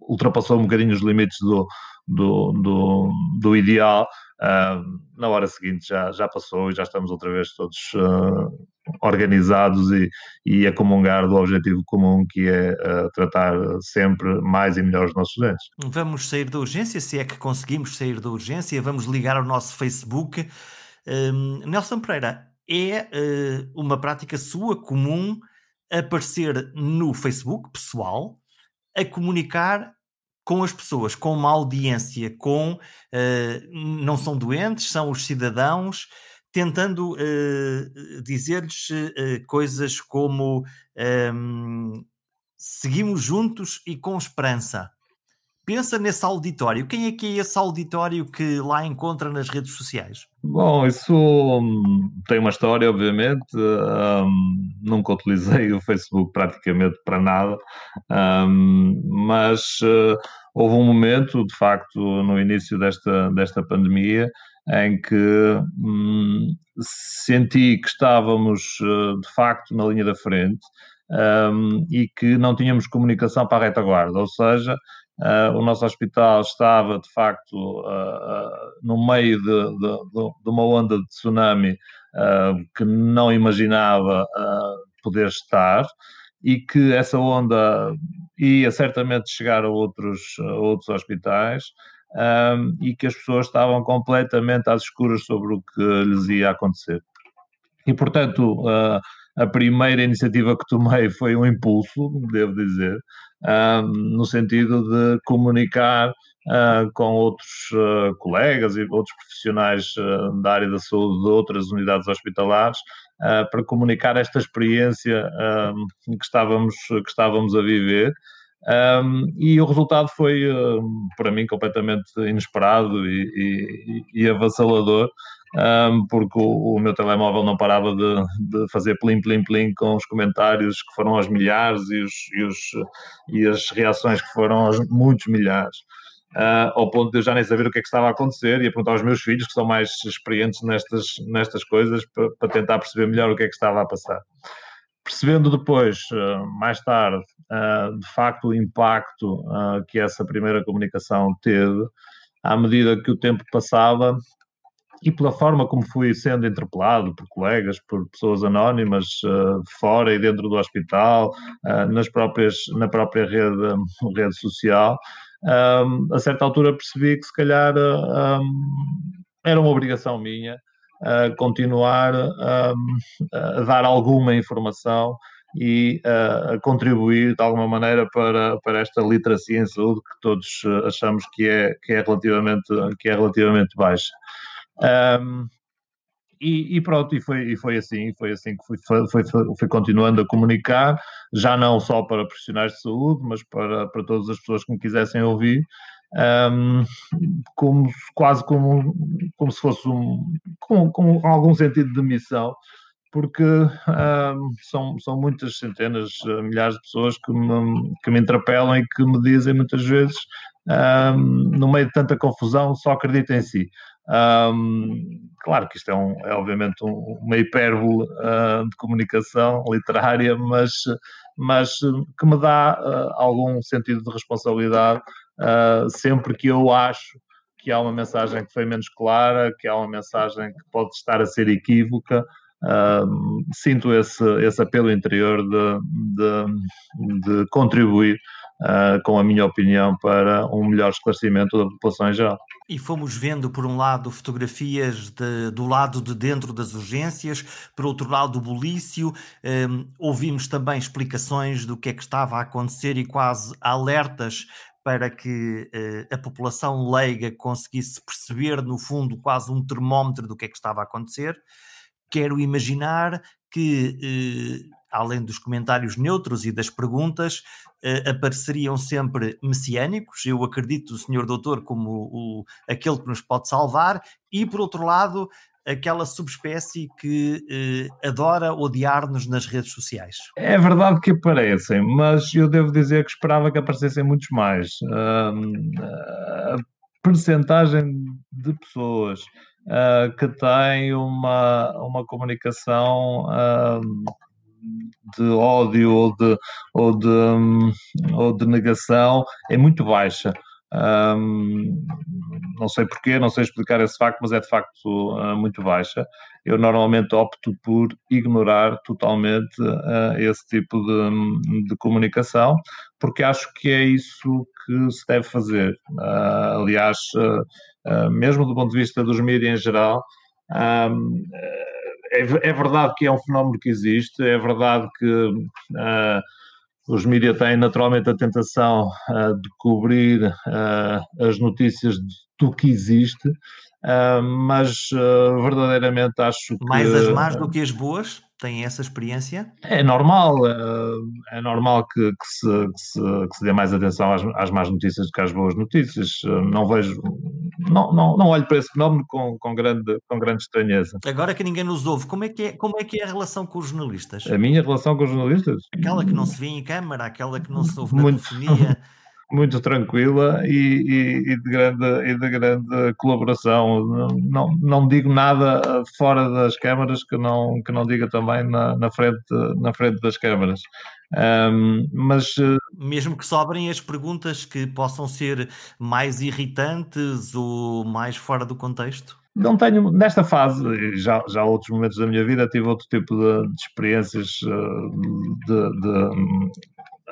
ultrapassou um bocadinho os limites do, do, do, do ideal, uh, na hora seguinte já, já passou e já estamos outra vez todos uh, organizados e, e a comungar do objetivo comum que é tratar sempre mais e melhor os nossos doentes. Vamos sair da urgência, se é que conseguimos sair da urgência, vamos ligar ao nosso Facebook. Nelson Pereira, é uh, uma prática sua comum aparecer no Facebook pessoal a comunicar com as pessoas, com uma audiência, com uh, não são doentes, são os cidadãos, tentando uh, dizer-lhes coisas como um, ehm, seguimos juntos e com esperança. Pensa nesse auditório. Quem é que é esse auditório que lá encontra nas redes sociais? Bom, isso hum, tem uma história, obviamente. Um, nunca utilizei o Facebook praticamente para nada, um, mas uh, houve um momento, de facto, no início desta, desta pandemia, em que hum, senti que estávamos, uh, de facto, na linha da frente um, e que não tínhamos comunicação para a retaguarda, ou seja, Uh, o nosso hospital estava, de facto, uh, no meio de, de, de, uma onda de tsunami que não imaginava poder estar e que essa onda ia certamente chegar a outros, a outros hospitais um, e que as pessoas estavam completamente às escuras sobre o que lhes ia acontecer. E, portanto, uh, a primeira iniciativa que tomei (laughs) foi um impulso, devo dizer, no sentido de comunicar uh, com outros uh, colegas e outros profissionais da área da saúde de outras unidades hospitalares para comunicar esta experiência que, estávamos, que estávamos a viver um, e o resultado foi, um, para mim, completamente inesperado e, e, e avassalador, um, porque o, o, meu telemóvel não parava de, de, fazer plim, plim, plim com os comentários que foram aos milhares e, os, e, os, e as reações que foram aos muitos milhares. Uh, ao ponto de eu já nem saber o que é que estava a acontecer e a perguntar aos meus filhos, que são mais experientes nestas, nestas coisas, para, para tentar perceber melhor o que é que estava a passar percebendo depois, ah, mais tarde, ah, de facto, o impacto ah, que essa primeira comunicação teve, à medida que o tempo passava e pela forma como fui sendo interpelado por colegas, por pessoas anónimas, fora e dentro do hospital, nas próprias, na própria rede, (laughs) rede social, a certa altura percebi que se calhar era uma obrigação minha uh, continuar a dar alguma informação e uh, a contribuir de alguma maneira para, para esta literacia em saúde que todos achamos que é, que é, relativamente, que é relativamente baixa. Um, e, e, pronto, e foi, e foi assim, foi assim que fui, foi, foi, continuando a comunicar, já não só para profissionais de saúde, mas para, para todas as pessoas que me quisessem ouvir, um, como, quase como, como se fosse um, com, com algum sentido de missão, porque um, são, são muitas centenas, eh, milhares de pessoas que me, que me interpelam e que me dizem muitas vezes, um, no meio de tanta confusão, só acredita em si. Um, claro que isto é, um, é obviamente um, uma hipérbole uh, de comunicação literária, mas, mas que me dá uh, algum sentido de responsabilidade uh, sempre que eu acho que há uma mensagem que foi menos clara, que há uma mensagem que pode estar a ser equívoca, uh, sinto esse, esse apelo interior de, de, de contribuir uh, com a minha opinião para um melhor esclarecimento da população em geral. E fomos vendo, por um lado, fotografias de, do lado de dentro das urgências, por outro lado, o bulício. Um, ouvimos também explicações do que é que estava a acontecer e quase alertas para que uh, a população leiga conseguisse perceber, no fundo, quase um termómetro do que é que estava a acontecer. Quero imaginar que, uh, além dos comentários neutros e das perguntas, uh, apareceriam sempre messiânicos. Eu acredito, senhor doutor, como o, aquele que nos pode salvar, e, por outro lado, aquela subespécie que eh, adora odiar-nos nas redes sociais. É verdade que aparecem, mas eu devo dizer que esperava que aparecessem muitos mais. A percentagem de pessoas uh, que têm uma, uma comunicação de ódio ou de, ou, de, um, ou de negação é muito baixa. Não sei porquê, não sei explicar esse facto, mas é de facto uh, muito baixa. Eu normalmente opto por ignorar totalmente uh, esse tipo de, de, comunicação, porque acho que é isso que se deve fazer. Uh, aliás, mesmo do ponto de vista dos mídias em geral, é, é, verdade que é um fenómeno que existe, é verdade que os mídias têm naturalmente a tentação uh, de cobrir uh, as notícias do que existe, uh, mas verdadeiramente acho que. Mais as más do que as boas? Têm essa experiência? É normal, é normal que, que, se, que, se, que se, dê mais atenção às, às más notícias do que às boas notícias. Não vejo, não, não, não olho para esse fenómeno com, com, grande, com grande estranheza. Agora que ninguém nos ouve, como é, que é, como é que é a relação com os jornalistas? A minha relação com os jornalistas? Aquela que não se vê em câmara, aquela que não se ouve na Muito... telefonia. (laughs) muito tranquila e, e, e, de, grande, e de grande colaboração. Não, não digo nada fora das câmaras que não, que não diga também na, na, frente, na frente das câmaras. Um, mas eh, mesmo que sobrem as perguntas que possam ser mais irritantes ou mais fora do contexto? Não tenho, nesta fase, já, já outros momentos da minha vida, tive outro tipo de, de experiências eh, de, de,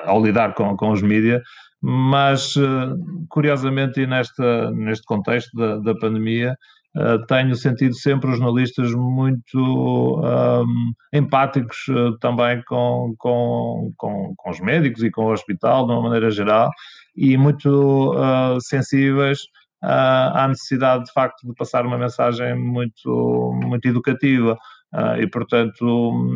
ao lidar com, com os mídias, mas eh, curiosamente, e nesta, neste contexto da, da pandemia, Uh, tenho sentido sempre os jornalistas muito um, empáticos uh, também com, com, com, com, os médicos e com o hospital, de uma maneira geral, e muito uh, sensíveis à necessidade, de facto, de passar uma mensagem muito, muito educativa. Uh, e, portanto,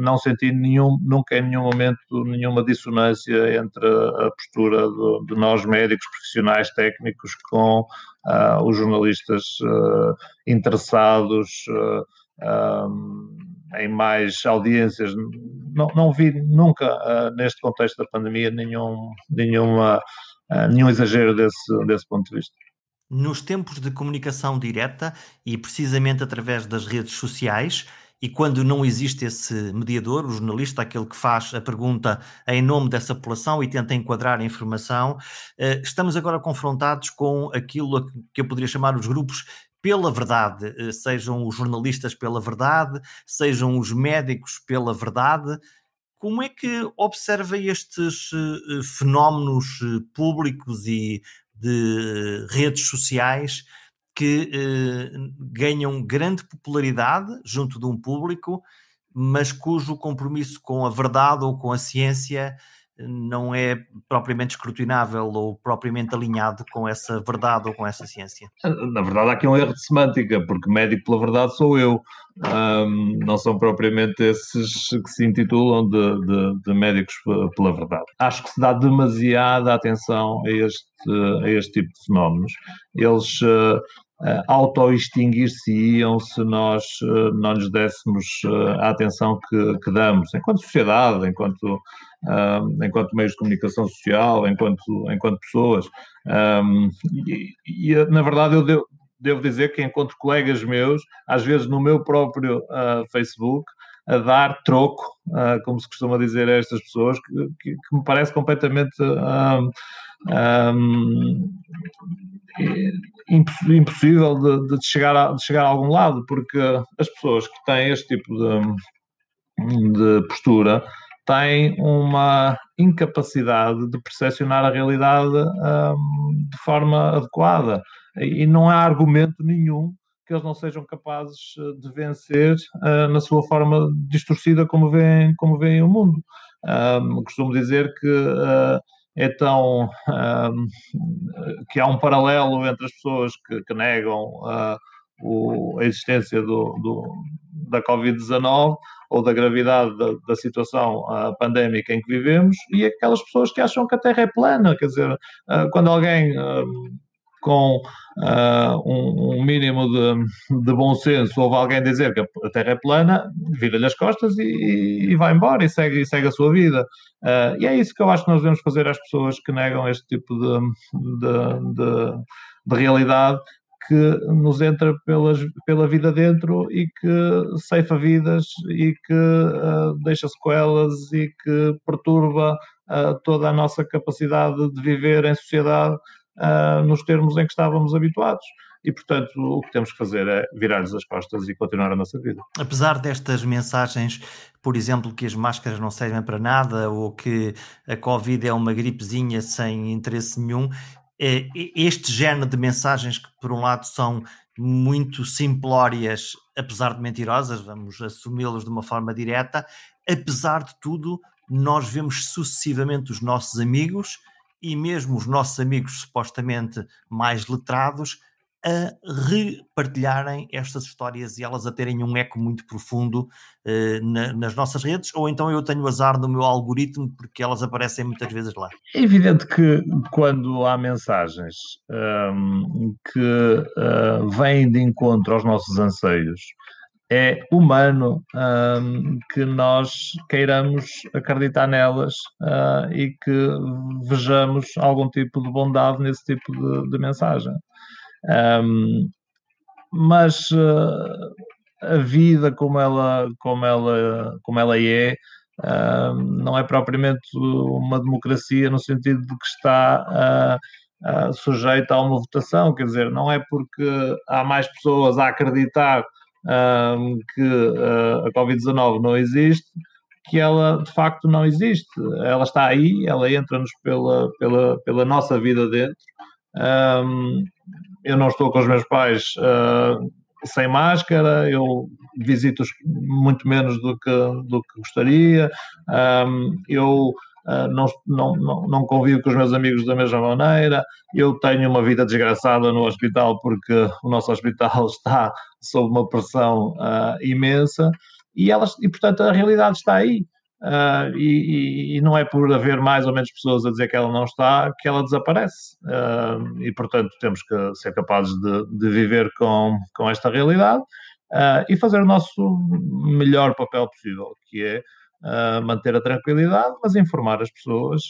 não senti nenhum, nunca em nenhum momento nenhuma dissonância entre a postura de, de nós médicos, profissionais, técnicos, com uh, os jornalistas uh, interessados em mais audiências. Não, não vi nunca, neste contexto da pandemia, nenhum, nenhuma, nenhum exagero desse, desse ponto de vista. Nos tempos de comunicação direta e precisamente através das redes sociais, e quando não existe esse mediador, o jornalista, aquele que faz a pergunta em nome dessa população e tenta enquadrar a informação, eh, estamos agora confrontados com aquilo que eu poderia chamar os grupos pela verdade, eh, sejam os jornalistas pela verdade, sejam os médicos pela verdade. Como é que observa estes eh, fenómenos públicos e de redes sociais que eh, ganham grande popularidade junto de um público, mas cujo compromisso com a verdade ou com a ciência não é propriamente escrutinável ou propriamente alinhado com essa verdade ou com essa ciência? Na verdade, há aqui um erro de semântica, porque médico pela verdade sou eu. Um, não são propriamente esses que se intitulam de, de, de, médicos pela verdade. Acho que se dá demasiada atenção a este, a este tipo de fenómenos. Eles uh, uh, auto-extinguir-se-iam se nós uh, não lhes dessemos uh, a atenção que, que, damos, enquanto sociedade, enquanto, uh, enquanto meios de comunicação social, enquanto, enquanto pessoas. Um, e, e, na verdade, eu devo, devo, dizer que encontro colegas meus, às vezes no meu próprio Facebook, a dar troco, como se costuma dizer a estas pessoas, que, que, que me parece completamente. Um, um, impossível de, de, chegar a, de chegar a algum lado, porque as pessoas que têm este tipo de, de postura têm uma incapacidade de percepcionar a realidade um, de forma adequada e não há argumento nenhum que eles não sejam capazes de vencer uh, na sua forma distorcida como veem, como veem o mundo. Um, costumo dizer que uh, é tão um, que há um paralelo entre as pessoas que, que negam uh, o, a existência do, do da Covid-19 ou da gravidade da, da situação uh, pandémica em que vivemos e aquelas pessoas que acham que a Terra é plana, quer dizer, uh, quando alguém com uh, um, um, mínimo de, de, bom senso, houve alguém dizer que a Terra é plana, vira-lhe as costas e, e, vai embora e segue, e segue a sua vida. Uh, e é isso que eu acho que nós devemos fazer às pessoas que negam este tipo de, de, de, de realidade que nos entra pelas, pela vida dentro e que ceifa vidas e que uh, deixa sequelas e que perturba uh, toda a nossa capacidade de viver em sociedade uh, nos termos em que estávamos habituados. E, portanto, o que temos que fazer é virar-lhes as costas e continuar a nossa vida. Apesar destas mensagens, por exemplo, que as máscaras não servem para nada ou que a Covid é uma gripezinha sem interesse nenhum, é, este género de mensagens que, por um lado, são muito simplórias, apesar de mentirosas, vamos assumi-las de uma forma direta, apesar de tudo, nós vemos sucessivamente os nossos amigos e mesmo os nossos amigos supostamente mais letrados a repartilharem estas histórias e elas a terem um eco muito profundo uh, na, nas nossas redes, ou então eu tenho azar no meu algoritmo porque elas aparecem muitas vezes lá. É evidente que quando há mensagens um, que uh, vêm de encontro aos nossos anseios, é humano um, que nós queiramos acreditar nelas uh, e que vejamos algum tipo de bondade nesse tipo de, de mensagem. Um, mas uh, a vida como ela, como ela, como ela é, uh, não é propriamente uma democracia no sentido de que está uh, sujeita a uma votação, quer dizer, não é porque há mais pessoas a acreditar que a Covid-19 não existe que ela de facto não existe. Ela está aí, ela entra-nos pela, pela, pela nossa vida dentro. Um, eu não estou com os meus pais uh, sem máscara, eu visito-os muito menos do que, do que gostaria, um, eu uh, não, não, não, não convivo com os meus amigos da mesma maneira, eu tenho uma vida desgraçada no hospital porque o nosso hospital (laughs) está sob uma pressão uh, imensa e, elas, e, portanto, a realidade está aí. Uh, e, e, não é por haver mais ou menos pessoas a dizer que ela não está que ela desaparece. Uh, e, portanto, temos que ser capazes de, de viver com, com esta realidade uh, e fazer o nosso melhor papel possível, que é manter a tranquilidade, mas informar as pessoas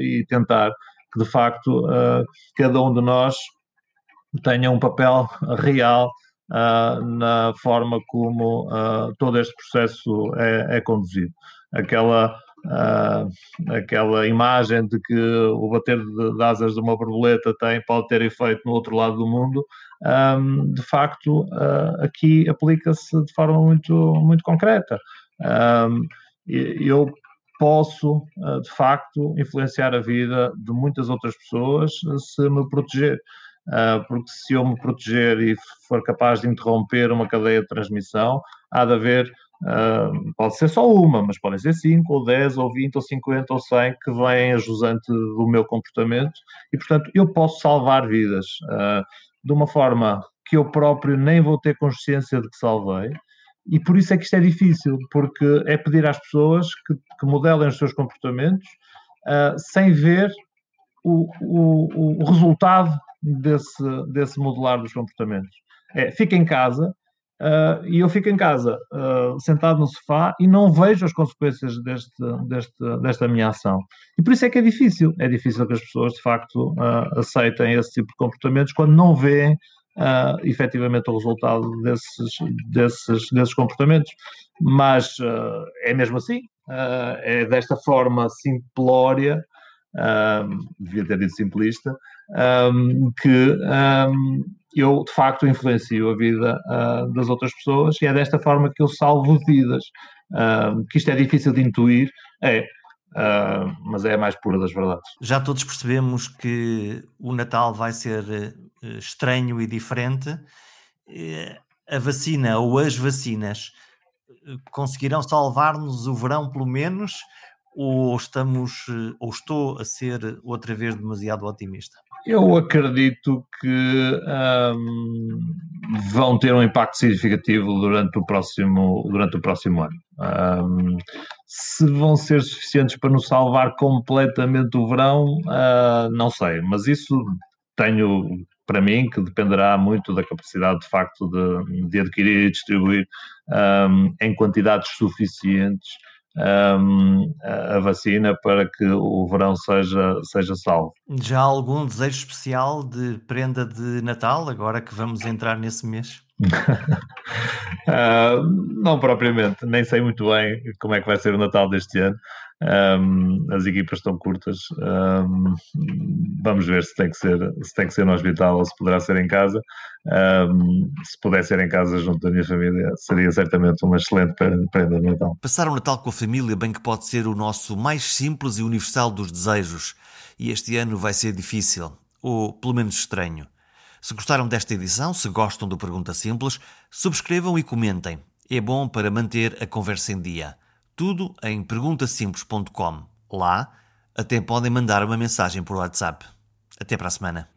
e tentar que, de facto, cada um de nós tenha um papel real na forma como todo este processo é, é conduzido aquela, uh, aquela imagem de que o bater de, de, asas de uma borboleta tem, pode ter efeito no outro lado do mundo, um, de facto, uh, aqui aplica-se de forma muito, muito concreta. Um, eu posso, ah, de facto, influenciar a vida de muitas outras pessoas se me proteger. porque se eu me proteger e for capaz de interromper uma cadeia de transmissão, há de haver pode ser só uma, mas podem ser 5, ou 10, ou 20, ou 50, ou 100 que vêm ajusante do meu comportamento e, portanto, eu posso salvar vidas de uma forma que eu próprio nem vou ter consciência de que salvei. E por isso é que isto é difícil, porque é pedir às pessoas que, que modelem os seus comportamentos uh, sem ver o, o, o resultado desse, desse modelar dos comportamentos. É, fica em casa, Uh, e eu fico em casa, uh, sentado no sofá, e não vejo as consequências deste, deste, desta minha ação. E por isso é que é difícil. É difícil que as pessoas, de facto, uh, aceitem esse tipo de comportamentos quando não veem uh, efetivamente o resultado desses, desses, desses comportamentos. Mas é mesmo assim. é desta forma simplória, devia ter dito simplista, um, que um, eu de facto influencio a vida uh, das outras pessoas e é desta forma que eu salvo vidas. Uh, que isto é difícil de intuir, é, uh, mas é a mais pura das verdades. Já todos percebemos que o Natal vai ser uh, estranho e diferente. a vacina ou as vacinas conseguirão salvar-nos o verão, pelo menos, ou estamos, ou estou a ser outra vez demasiado otimista? Eu acredito que um, vão ter um impacto significativo durante o próximo, durante o próximo ano. Um, se vão ser suficientes para nos salvar completamente o verão, uh, não sei, mas isso tenho para mim que dependerá muito da capacidade de facto de, de adquirir e distribuir um, em quantidades suficientes um, a vacina para que o verão seja, seja salvo. Já há algum desejo especial de prenda de Natal, agora que vamos entrar nesse mês? Uh, (laughs) não propriamente, nem sei muito bem como é que vai ser o Natal deste ano. Um, as equipas estão curtas. Um, vamos ver se tem, que ser, se tem que ser no hospital ou se poderá ser em casa. Um, se puder ser em casa junto da minha família, seria certamente uma excelente prenda de Natal. Passar o Natal com a família, bem que pode ser o nosso mais simples e universal dos desejos. E este ano vai ser difícil, ou pelo menos estranho. Se gostaram desta edição, se gostam do Pergunta Simples, subscrevam e comentem. É bom para manter a conversa em dia. Tudo em perguntasimples.com. Lá, até podem mandar uma mensagem por WhatsApp. Até para a semana.